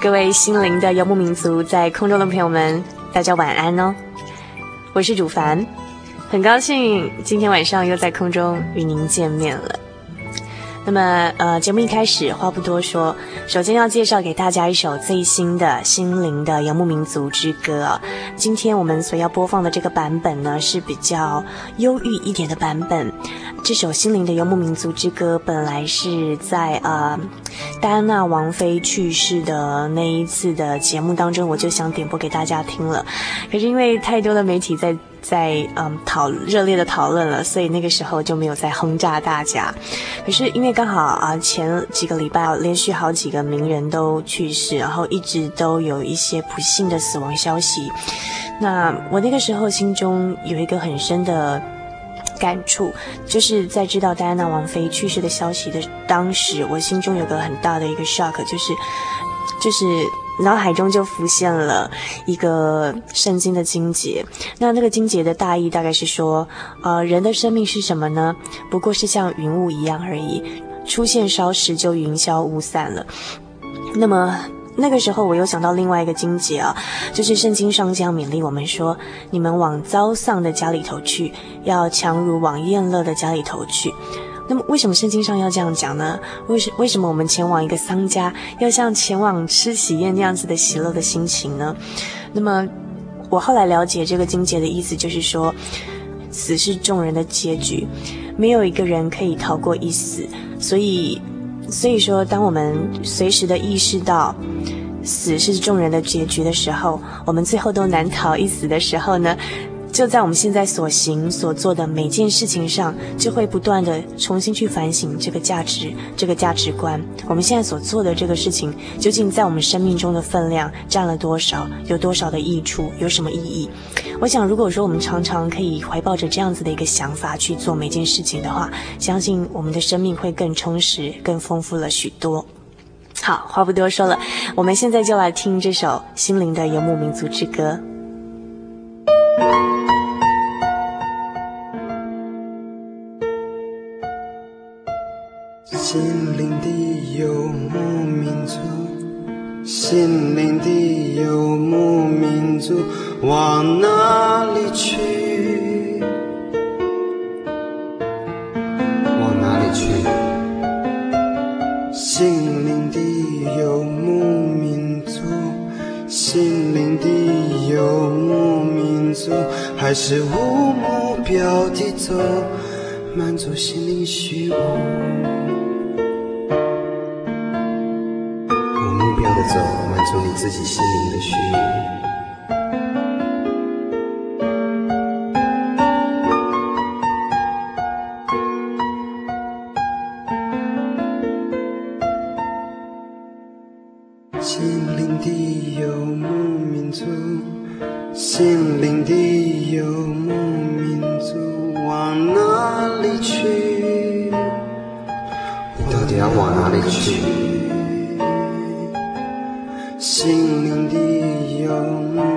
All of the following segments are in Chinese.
各位心灵的游牧民族，在空中的朋友们，大家晚安哦！我是主凡，很高兴今天晚上又在空中与您见面了。那么，呃，节目一开始话不多说，首先要介绍给大家一首最新的《心灵的游牧民族之歌》。今天我们所要播放的这个版本呢，是比较忧郁一点的版本。这首《心灵的游牧民族之歌》本来是在呃戴安娜王妃去世的那一次的节目当中，我就想点播给大家听了。可是因为太多的媒体在在嗯讨热烈的讨论了，所以那个时候就没有再轰炸大家。可是因为刚好啊前几个礼拜连续好几个名人都去世，然后一直都有一些不幸的死亡消息，那我那个时候心中有一个很深的。感触就是在知道戴安娜王妃去世的消息的当时，我心中有个很大的一个 shock，就是就是脑海中就浮现了一个圣经的经节。那那个经节的大意大概是说，呃，人的生命是什么呢？不过是像云雾一样而已，出现稍时就云消雾散了。那么。那个时候，我又想到另外一个经节啊，就是圣经上这样勉励我们说：“你们往遭丧的家里头去，要强如往宴乐的家里头去。”那么，为什么圣经上要这样讲呢？为什为什么我们前往一个丧家，要像前往吃喜宴那样子的喜乐的心情呢？那么，我后来了解这个经节的意思，就是说，死是众人的结局，没有一个人可以逃过一死，所以。所以说，当我们随时的意识到死是众人的结局的时候，我们最后都难逃一死的时候呢，就在我们现在所行所做的每件事情上，就会不断的重新去反省这个价值、这个价值观。我们现在所做的这个事情，究竟在我们生命中的分量占了多少？有多少的益处？有什么意义？我想，如果说我们常常可以怀抱着这样子的一个想法去做每件事情的话，相信我们的生命会更充实、更丰富了许多。好，话不多说了，我们现在就来听这首《心灵的游牧民族之歌》。往哪里去？往哪里去？心灵的游牧民族，心灵的游牧民族，还是无目标的走，满足心灵虚无。无目标的走，满足你自己心灵的虚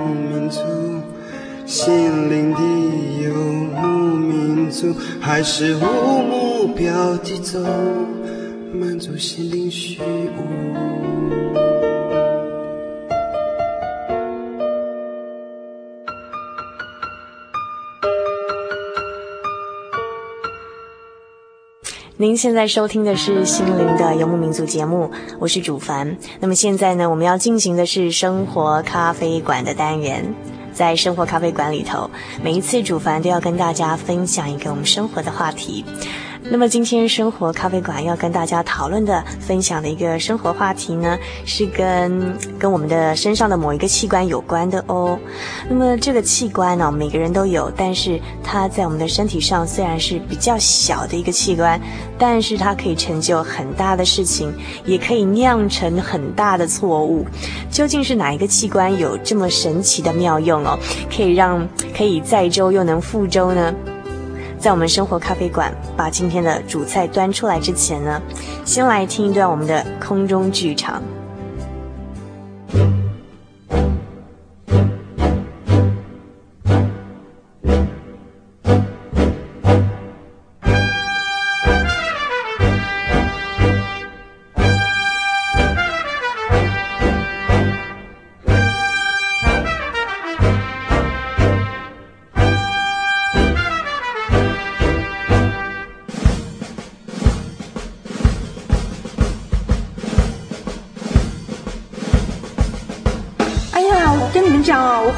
民族，心灵的游牧民族，还是无目标地走，满足心灵虚无。您现在收听的是《心灵的游牧民族》节目，我是主凡。那么现在呢，我们要进行的是生活咖啡馆的单元。在生活咖啡馆里头，每一次主凡都要跟大家分享一个我们生活的话题。那么今天生活咖啡馆要跟大家讨论的、分享的一个生活话题呢，是跟跟我们的身上的某一个器官有关的哦。那么这个器官呢，每个人都有，但是它在我们的身体上虽然是比较小的一个器官，但是它可以成就很大的事情，也可以酿成很大的错误。究竟是哪一个器官有这么神奇的妙用哦？可以让可以载舟又能覆舟呢？在我们生活咖啡馆把今天的主菜端出来之前呢，先来听一段我们的空中剧场。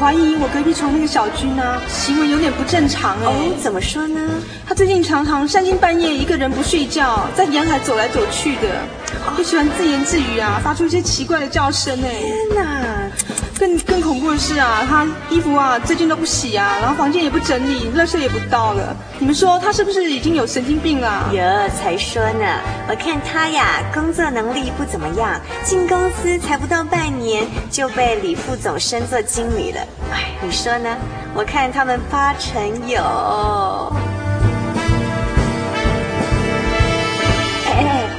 怀疑我隔壁床那个小军啊，行为有点不正常哎。哦，怎么说呢？他最近常常三更半夜一个人不睡觉，在沿海走来走去的，就喜欢自言自语啊，发出一些奇怪的叫声哎。天哪！更更恐怖的是啊，他衣服啊最近都不洗啊，然后房间也不整理，垃圾也不倒了。你们说他是不是已经有神经病了？哟，才说呢！我看他呀，工作能力不怎么样，进公司才不到半年就被李副总升做经理了。哎，你说呢？我看他们八成有。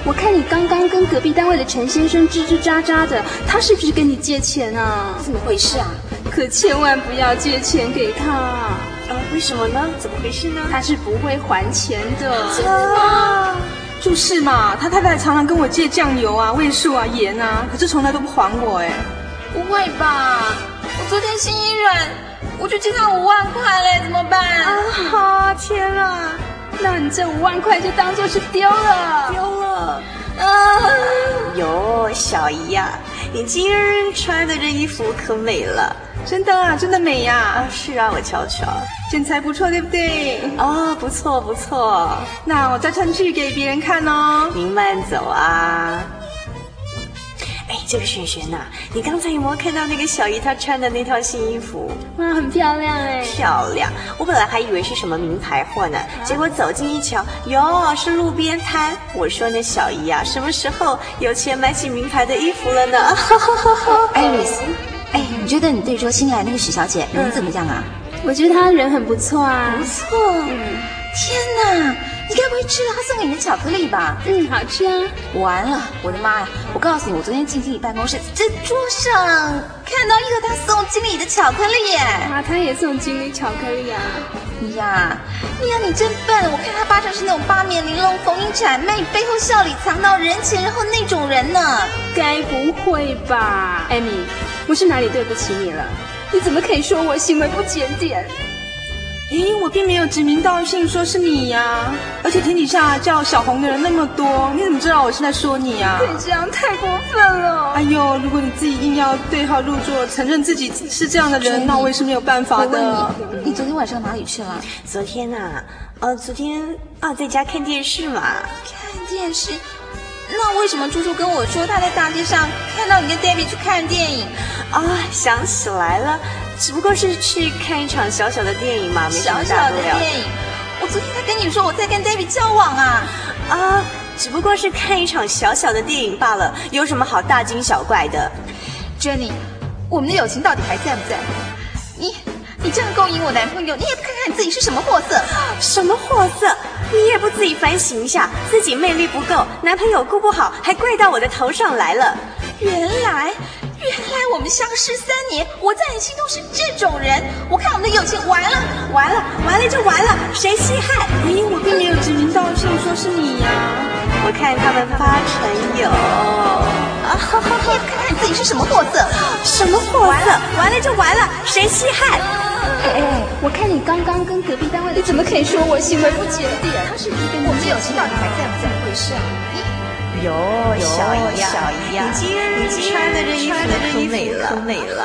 我看你刚刚跟隔壁单位的陈先生吱吱喳喳的，他是不是跟你借钱啊？怎么回事啊？可千万不要借钱给他啊！为什么呢？怎么回事呢？他是不会还钱的。真的吗？就是嘛，他太太常常跟我借酱油啊、味素啊、盐啊，可是从来都不还我哎。不会吧？我昨天心一软，我就借他五万块嘞，怎么办？啊哈！天啊！那你这五万块就当做是丢了，丢了。啊，哟，小姨呀，你今儿穿的这衣服可美了，真的啊，真的美呀。啊，是啊，我瞧瞧，身材不错，对不对？哦，不错不错。那我再穿去给别人看哦。您慢走啊。哎，这个璇璇呐，你刚才有没有看到那个小姨她穿的那套新衣服？哇，很漂亮哎！漂亮！我本来还以为是什么名牌货呢，结果走近一瞧，哟，是路边摊。我说那小姨啊，什么时候有钱买起名牌的衣服了呢？艾 瑞斯，哎，你觉得你对桌新来那个许小姐人怎么样啊？我觉得她人很不错啊，不错。嗯，天哪！你该不会吃了他送给你的巧克力吧？嗯，好吃啊！完了，我的妈呀！我告诉你，我昨天进经理办公室，在桌上看到一个他送经理的巧克力耶！啊，他也送经理巧克力啊！呀，你呀，你真笨！我看他八成是那种八面玲珑、逢迎谄媚背后笑里藏刀人前人后那种人呢。该不会吧？艾米，我是哪里对不起你了？你怎么可以说我行为不检点？咦，我并没有指名道姓说是你呀，而且天底下叫小红的人那么多，你怎么知道我是在说你呀？你这样太过分了！哎呦，如果你自己硬要对号入座，承认自己是这样的人，那我也是没有办法的。你，你昨天晚上哪里去了？昨天呐、啊，呃，昨天啊，在家看电视嘛。看电视？那为什么猪猪跟我说他在大街上看到你跟 David 去看电影？啊，想起来了。只不过是去看一场小小的电影嘛，没什么大不了。小小的电影，我昨天才跟你说我在跟 David 交往啊啊！只不过是看一场小小的电影罢了，有什么好大惊小怪的？Jenny，我们的友情到底还在不在？你你这样勾引我男朋友，你也不看看你自己是什么货色？什么货色？你也不自己反省一下，自己魅力不够，男朋友顾不好，还怪到我的头上来了。原来。原来我们相识三年，我在你心中是这种人。我看我们的友情完了，完了，完了就完了，谁稀罕？咦，我并没有指名道姓说是你呀、啊。我看他们发成友啊，哈哈哈！看看你自己是什么货色？什么货色？完了，完了就完了，谁稀罕？哎哎，我看你刚刚跟隔壁单位，你怎么可以说我行为不检点？我们的友情到底还在不在回事啊？有小姨呀，小你穿的这衣服可美了，可美了。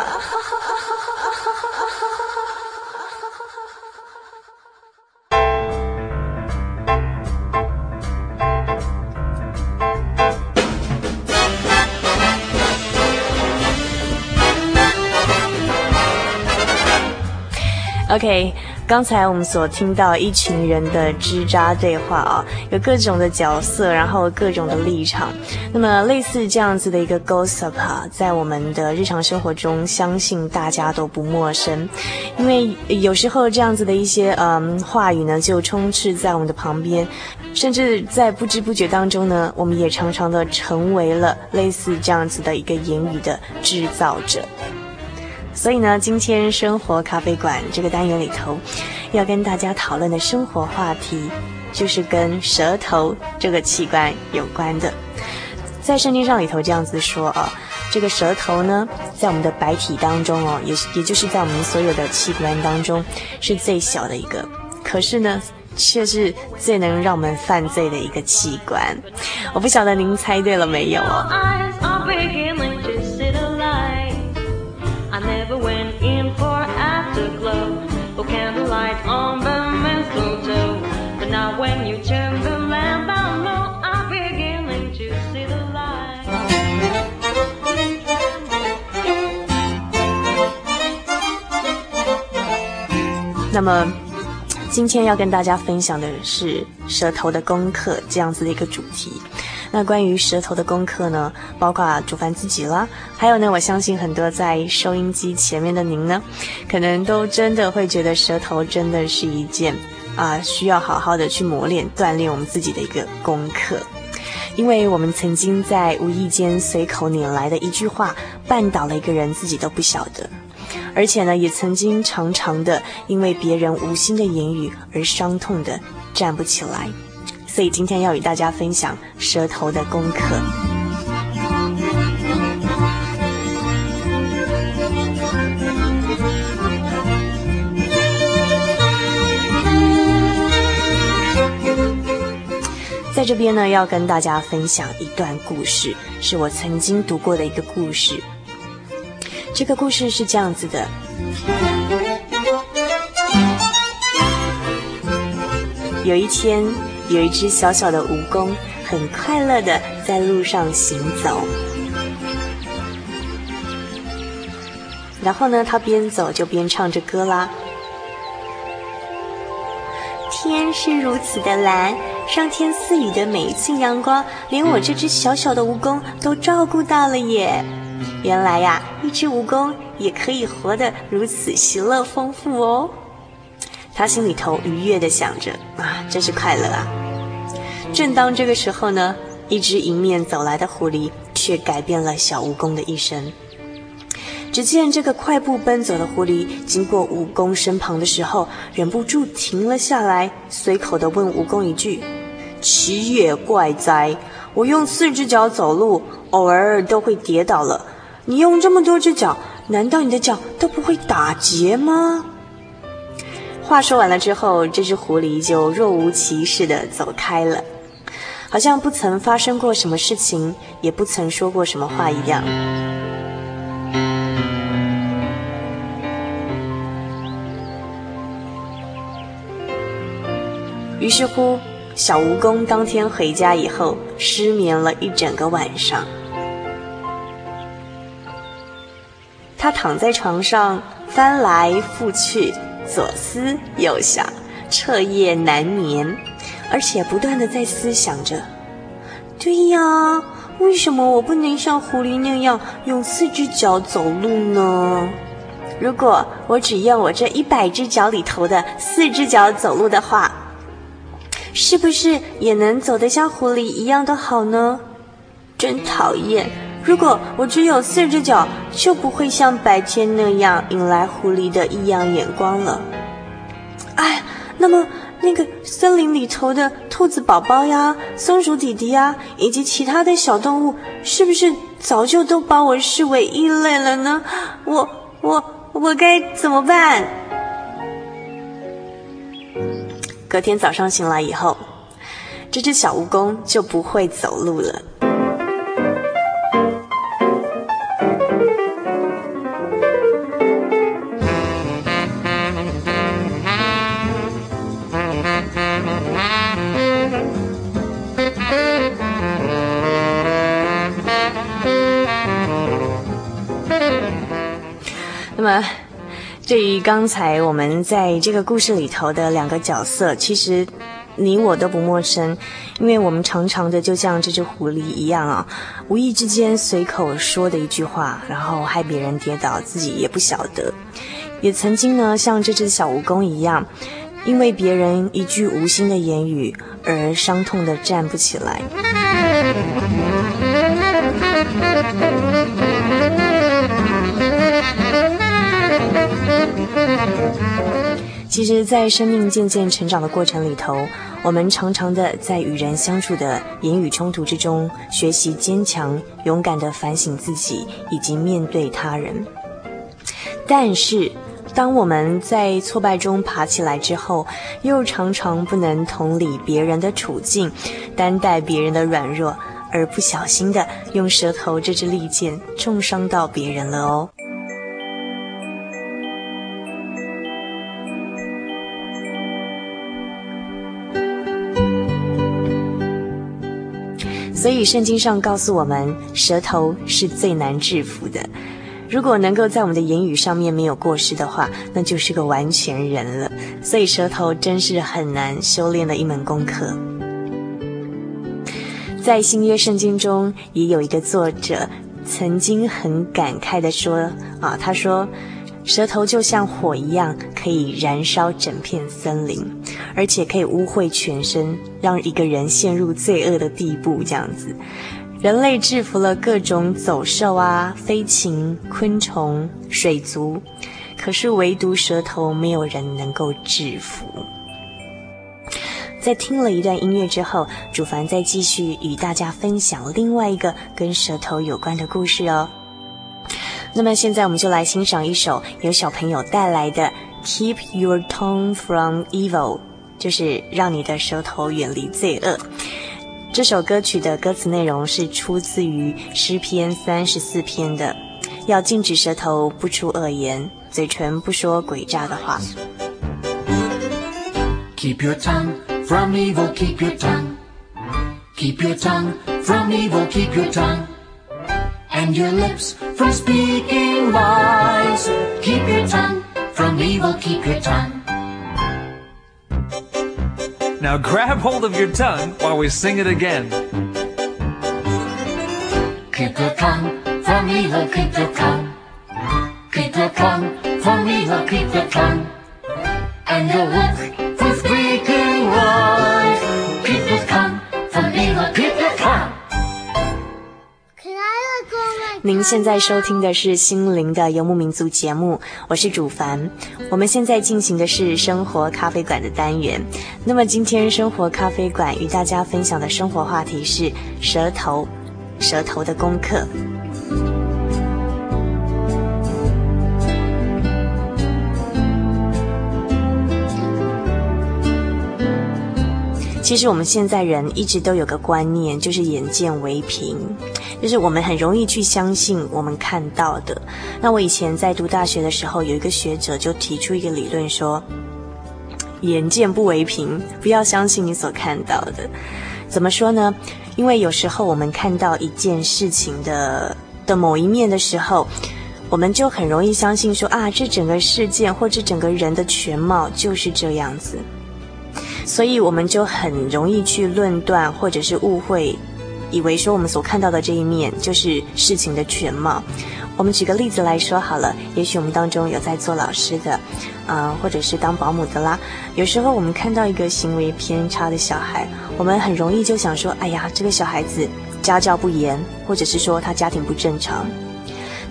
OK。刚才我们所听到一群人的吱喳对话啊，有各种的角色，然后各种的立场。那么类似这样子的一个 gossip 啊，在我们的日常生活中，相信大家都不陌生。因为有时候这样子的一些嗯话语呢，就充斥在我们的旁边，甚至在不知不觉当中呢，我们也常常的成为了类似这样子的一个言语的制造者。所以呢，今天生活咖啡馆这个单元里头，要跟大家讨论的生活话题，就是跟舌头这个器官有关的。在圣经上里头这样子说啊，这个舌头呢，在我们的白体当中哦，也也就是在我们所有的器官当中是最小的一个，可是呢，却是最能让我们犯罪的一个器官。我不晓得您猜对了没有哦？那么，今天要跟大家分享的是舌头的功课这样子的一个主题。那关于舌头的功课呢，包括主凡自己啦，还有呢，我相信很多在收音机前面的您呢，可能都真的会觉得舌头真的是一件啊、需要好好的去磨练、锻炼我们自己的一个功课。因为我们曾经在无意间随口拈来的一句话，绊倒了一个人，自己都不晓得。而且呢，也曾经常常的因为别人无心的言语而伤痛的站不起来，所以今天要与大家分享舌头的功课。在这边呢，要跟大家分享一段故事，是我曾经读过的一个故事。这个故事是这样子的：有一天，有一只小小的蜈蚣，很快乐的在路上行走。然后呢，它边走就边唱着歌啦。天是如此的蓝，上天赐予的每一次阳光，连我这只小小的蜈蚣都照顾到了耶。原来呀，一只蜈蚣也可以活得如此喜乐丰富哦。他心里头愉悦地想着啊，真是快乐啊。正当这个时候呢，一只迎面走来的狐狸却改变了小蜈蚣的一生。只见这个快步奔走的狐狸经过蜈蚣身旁的时候，忍不住停了下来，随口地问蜈蚣一句：“奇也怪哉，我用四只脚走路，偶尔都会跌倒了。”你用这么多只脚，难道你的脚都不会打结吗？话说完了之后，这只狐狸就若无其事地走开了，好像不曾发生过什么事情，也不曾说过什么话一样。于是乎，小蜈蚣当天回家以后，失眠了一整个晚上。他躺在床上翻来覆去，左思右想，彻夜难眠，而且不断的在思想着：对呀，为什么我不能像狐狸那样用四只脚走路呢？如果我只用我这一百只脚里头的四只脚走路的话，是不是也能走得像狐狸一样的好呢？真讨厌！如果我只有四只脚，就不会像白天那样引来狐狸的异样眼光了。哎，那么那个森林里头的兔子宝宝呀、松鼠弟弟呀，以及其他的小动物，是不是早就都把我视为异类了呢？我我我该怎么办？隔天早上醒来以后，这只小蜈蚣就不会走路了。那么，对于刚才我们在这个故事里头的两个角色，其实你我都不陌生，因为我们常常的就像这只狐狸一样啊，无意之间随口说的一句话，然后害别人跌倒，自己也不晓得。也曾经呢，像这只小蜈蚣一样，因为别人一句无心的言语而伤痛的站不起来。其实，在生命渐渐成长的过程里头，我们常常的在与人相处的言语冲突之中，学习坚强、勇敢的反省自己，以及面对他人。但是，当我们在挫败中爬起来之后，又常常不能同理别人的处境，担待别人的软弱，而不小心的用舌头这支利剑重伤到别人了哦。所以圣经上告诉我们，舌头是最难制服的。如果能够在我们的言语上面没有过失的话，那就是个完全人了。所以舌头真是很难修炼的一门功课。在新约圣经中，也有一个作者曾经很感慨地说：“啊，他说。”舌头就像火一样，可以燃烧整片森林，而且可以污秽全身，让一个人陷入罪恶的地步。这样子，人类制服了各种走兽啊、飞禽、昆虫、水族，可是唯独舌头，没有人能够制服。在听了一段音乐之后，主凡再继续与大家分享另外一个跟舌头有关的故事哦。那么现在我们就来欣赏一首由小朋友带来的《Keep Your Tongue from Evil》，就是让你的舌头远离罪恶。这首歌曲的歌词内容是出自于诗篇三十四篇的，要禁止舌头不出恶言，嘴唇不说诡诈的话。Keep your tongue from evil, keep your tongue. Keep your tongue from evil, keep your tongue. And your lips from speaking lies. Keep your tongue from evil, keep your tongue. Now grab hold of your tongue while we sing it again. Keep your tongue from evil, keep your tongue. Keep your tongue from evil, keep your tongue. And your lips 您现在收听的是心灵的游牧民族节目，我是主凡。我们现在进行的是生活咖啡馆的单元。那么今天生活咖啡馆与大家分享的生活话题是舌头，舌头的功课。其实我们现在人一直都有个观念，就是眼见为凭，就是我们很容易去相信我们看到的。那我以前在读大学的时候，有一个学者就提出一个理论说，眼见不为凭，不要相信你所看到的。怎么说呢？因为有时候我们看到一件事情的的某一面的时候，我们就很容易相信说啊，这整个事件或者整个人的全貌就是这样子。所以我们就很容易去论断，或者是误会，以为说我们所看到的这一面就是事情的全貌。我们举个例子来说好了，也许我们当中有在做老师的，呃，或者是当保姆的啦。有时候我们看到一个行为偏差的小孩，我们很容易就想说：“哎呀，这个小孩子家教不严，或者是说他家庭不正常。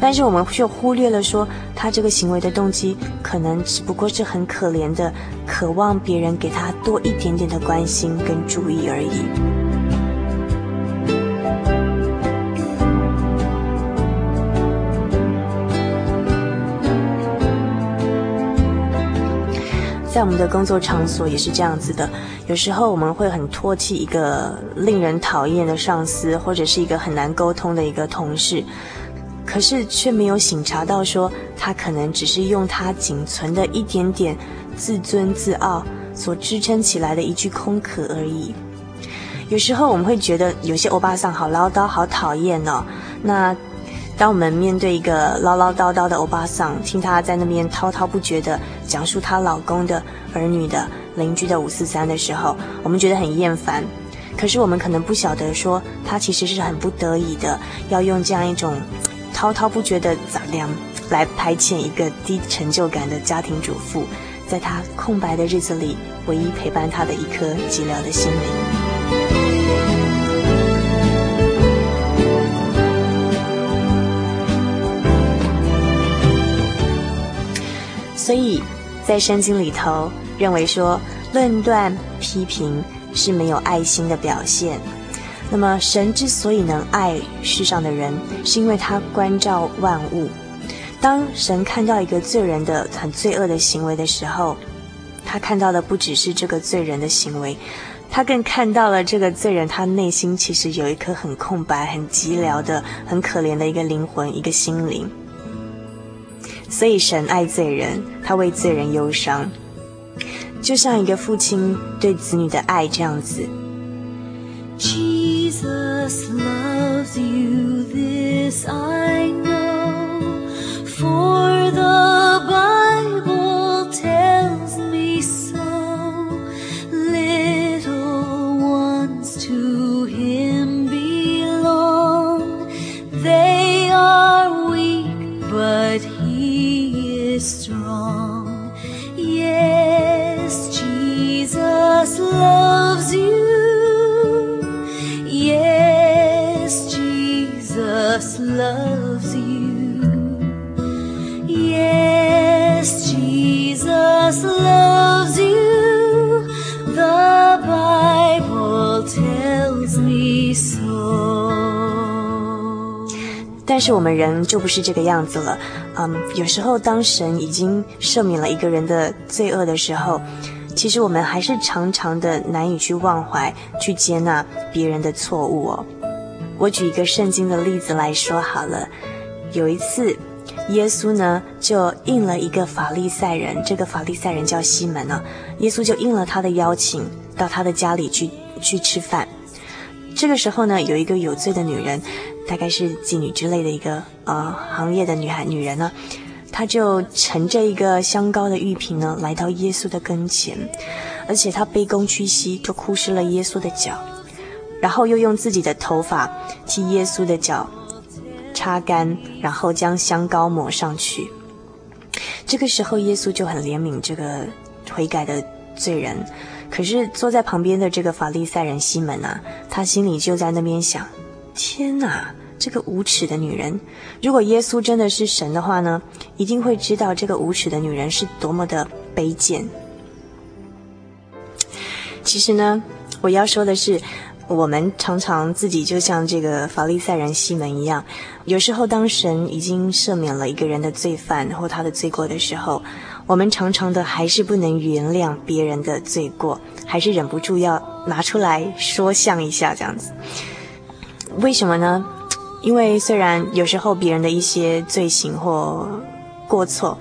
但是我们却忽略了说，他这个行为的动机可能只不过是很可怜的，渴望别人给他多一点点的关心跟注意而已。在我们的工作场所也是这样子的，有时候我们会很唾弃一个令人讨厌的上司，或者是一个很难沟通的一个同事。可是却没有省察到，说他可能只是用他仅存的一点点自尊自傲所支撑起来的一句空壳而已。有时候我们会觉得有些欧巴桑好唠叨，好讨厌哦。那当我们面对一个唠唠叨叨的欧巴桑，听他在那边滔滔不绝地讲述她老公的、儿女的、邻居的五四三的时候，我们觉得很厌烦。可是我们可能不晓得说，他其实是很不得已的，要用这样一种。滔滔不绝的杂粮来排遣一个低成就感的家庭主妇，在她空白的日子里，唯一陪伴她的一颗寂寥的心灵。所以，在圣经里头，认为说论断批评是没有爱心的表现。那么，神之所以能爱世上的人，是因为他关照万物。当神看到一个罪人的很罪恶的行为的时候，他看到的不只是这个罪人的行为，他更看到了这个罪人他内心其实有一颗很空白、很寂寥的、很可怜的一个灵魂、一个心灵。所以，神爱罪人，他为罪人忧伤，就像一个父亲对子女的爱这样子。Jesus loves you, this I know, for the 就不是这个样子了。嗯，有时候当神已经赦免了一个人的罪恶的时候，其实我们还是常常的难以去忘怀，去接纳别人的错误哦。我举一个圣经的例子来说好了。有一次，耶稣呢就应了一个法利赛人，这个法利赛人叫西门呢，耶稣就应了他的邀请，到他的家里去去吃饭。这个时候呢，有一个有罪的女人，大概是妓女之类的一个呃行业的女孩女人呢。她就乘着一个香膏的玉瓶呢，来到耶稣的跟前，而且她卑躬屈膝，就哭湿了耶稣的脚，然后又用自己的头发替耶稣的脚擦干，然后将香膏抹上去。这个时候，耶稣就很怜悯这个悔改的罪人，可是坐在旁边的这个法利赛人西门啊，他心里就在那边想：天哪！这个无耻的女人，如果耶稣真的是神的话呢，一定会知道这个无耻的女人是多么的卑贱。其实呢，我要说的是，我们常常自己就像这个法利赛人西门一样，有时候当神已经赦免了一个人的罪犯或他的罪过的时候，我们常常的还是不能原谅别人的罪过，还是忍不住要拿出来说像一下这样子。为什么呢？因为虽然有时候别人的一些罪行或过错，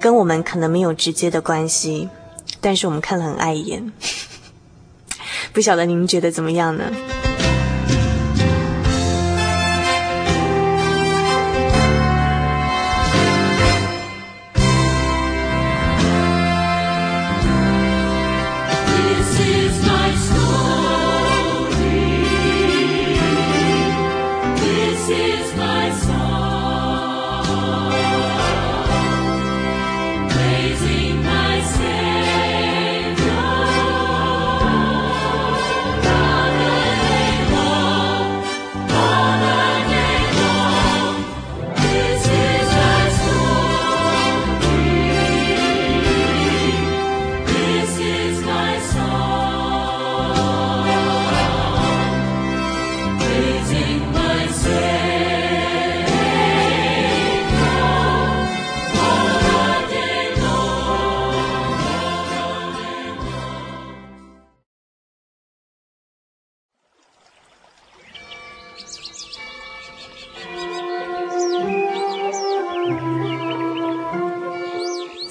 跟我们可能没有直接的关系，但是我们看了很碍眼。不晓得您觉得怎么样呢？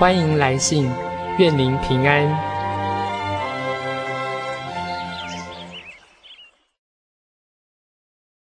欢迎来信，愿您平安。